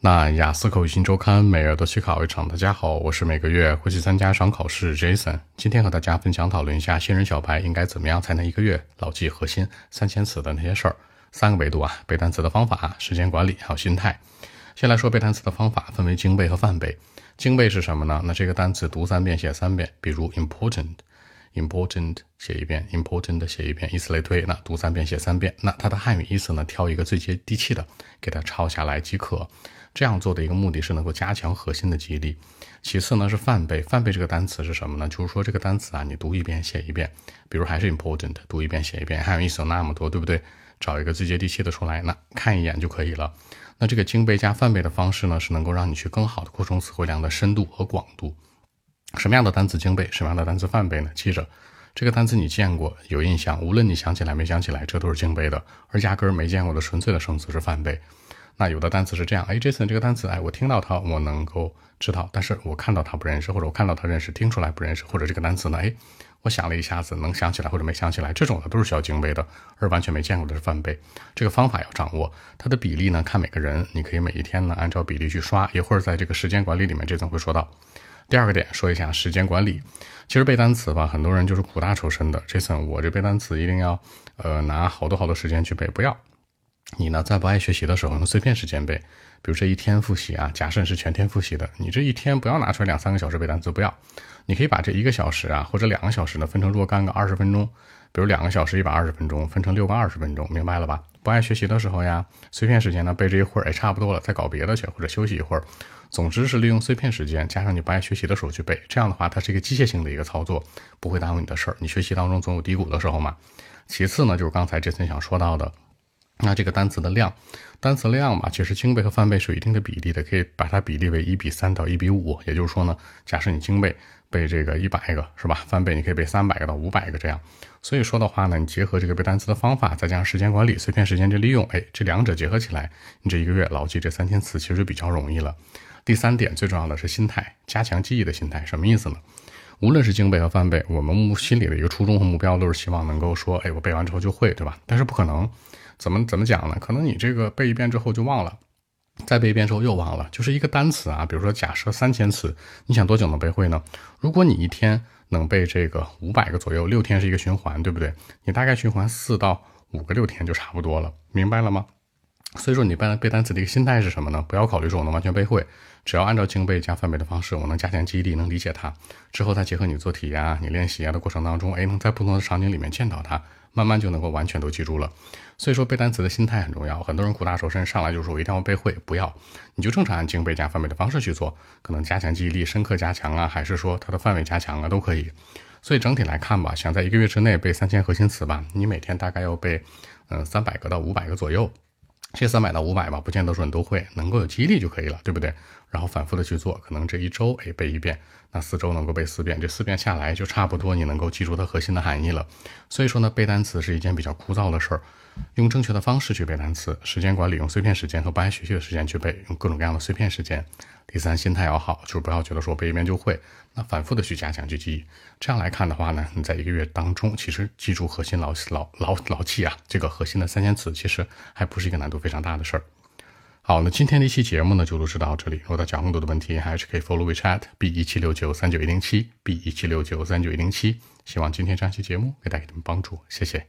那雅思口语新周刊每日都去考一场。大家好，我是每个月会去参加一场考试 Jason。今天和大家分享讨论一下新人小白应该怎么样才能一个月牢记核心三千词的那些事儿。三个维度啊，背单词的方法、时间管理还有心态。先来说背单词的方法，分为精背和泛背。精背是什么呢？那这个单词读三遍写三遍，比如 important important 写一遍，important 写一遍，以此类推。那读三遍写三遍，那它的汉语意思呢？挑一个最接地气的，给它抄下来即可。这样做的一个目的是能够加强核心的记忆力。其次呢是泛背，泛背这个单词是什么呢？就是说这个单词啊，你读一遍写一遍。比如还是 important，读一遍写一遍，汉语意思有那么多，对不对？找一个最接地气的出来，那看一眼就可以了。那这个精背加泛背的方式呢，是能够让你去更好的扩充词汇量的深度和广度。什么样的单词精背，什么样的单词泛背呢？记着，这个单词你见过有印象，无论你想起来没想起来，这都是精背的；而压根儿没见过的纯粹的生词是泛背。那有的单词是这样，哎，Jason 这个单词，哎，我听到它，我能够知道，但是我看到它不认识，或者我看到它认识，听出来不认识，或者这个单词呢，哎，我想了一下子能想起来或者没想起来，这种的都是需要精背的，而完全没见过的是泛背。这个方法要掌握，它的比例呢，看每个人，你可以每一天呢按照比例去刷，一会儿在这个时间管理里面，这层会说到。第二个点，说一下时间管理。其实背单词吧，很多人就是苦大仇深的。这次我这背单词一定要，呃，拿好多好多时间去背，不要。你呢，在不爱学习的时候，用碎片时间背，比如这一天复习啊，假设是全天复习的，你这一天不要拿出来两三个小时背单词，不要，你可以把这一个小时啊，或者两个小时呢，分成若干个二十分钟，比如两个小时一百二十分钟，分成六个二十分钟，明白了吧？不爱学习的时候呀，碎片时间呢，背这一会儿，也，差不多了，再搞别的去，或者休息一会儿，总之是利用碎片时间，加上你不爱学习的时候去背，这样的话，它是一个机械性的一个操作，不会耽误你的事儿。你学习当中总有低谷的时候嘛。其次呢，就是刚才这次想说到的。那这个单词的量，单词量嘛，其实精背和泛背是有一定的比例的，可以把它比例为一比三到一比五。也就是说呢，假设你精背背这个一百个是吧？泛背你可以背三百个到五百个这样。所以说的话呢，你结合这个背单词的方法，再加上时间管理、碎片时间的利用，哎，这两者结合起来，你这一个月牢记这三千词其实就比较容易了。第三点最重要的是心态，加强记忆的心态，什么意思呢？无论是精背和泛背，我们目心里的一个初衷和目标都是希望能够说，哎，我背完之后就会，对吧？但是不可能。怎么怎么讲呢？可能你这个背一遍之后就忘了，再背一遍之后又忘了。就是一个单词啊，比如说假设三千词，你想多久能背会呢？如果你一天能背这个五百个左右，六天是一个循环，对不对？你大概循环四到五个六天就差不多了，明白了吗？所以说你背背单词的一个心态是什么呢？不要考虑说我能完全背会，只要按照精背加泛背的方式，我能加强记忆力，能理解它，之后再结合你做题呀、你练习啊的过程当中，哎，能在不同的场景里面见到它。慢慢就能够完全都记住了，所以说背单词的心态很重要。很多人苦大仇深，上来就说我一定要背会，不要，你就正常按精背加泛背的方式去做，可能加强记忆力、深刻加强啊，还是说它的范围加强啊，都可以。所以整体来看吧，想在一个月之内背三千核心词吧，你每天大概要背，嗯，三百个到五百个左右。这三百到五百吧，不见得说你都会，能够有激励就可以了，对不对？然后反复的去做，可能这一周哎背一遍，那四周能够背四遍，这四遍下来就差不多你能够记住它核心的含义了。所以说呢，背单词是一件比较枯燥的事儿，用正确的方式去背单词，时间管理用碎片时间和不爱学习的时间去背，用各种各样的碎片时间。第三，心态要好，就是不要觉得说背一遍就会，那反复的去加强去记忆。这样来看的话呢，你在一个月当中，其实记住核心牢牢牢牢记啊，这个核心的三千词，其实还不是一个难度非常大的事儿。好，那今天的一期节目呢，就录制到这里。如果大家更多的问题，还是可以 follow WeChat B 一七六九三九一零七 B 一七六九三九一零七。希望今天这期节目给带给你们帮助，谢谢。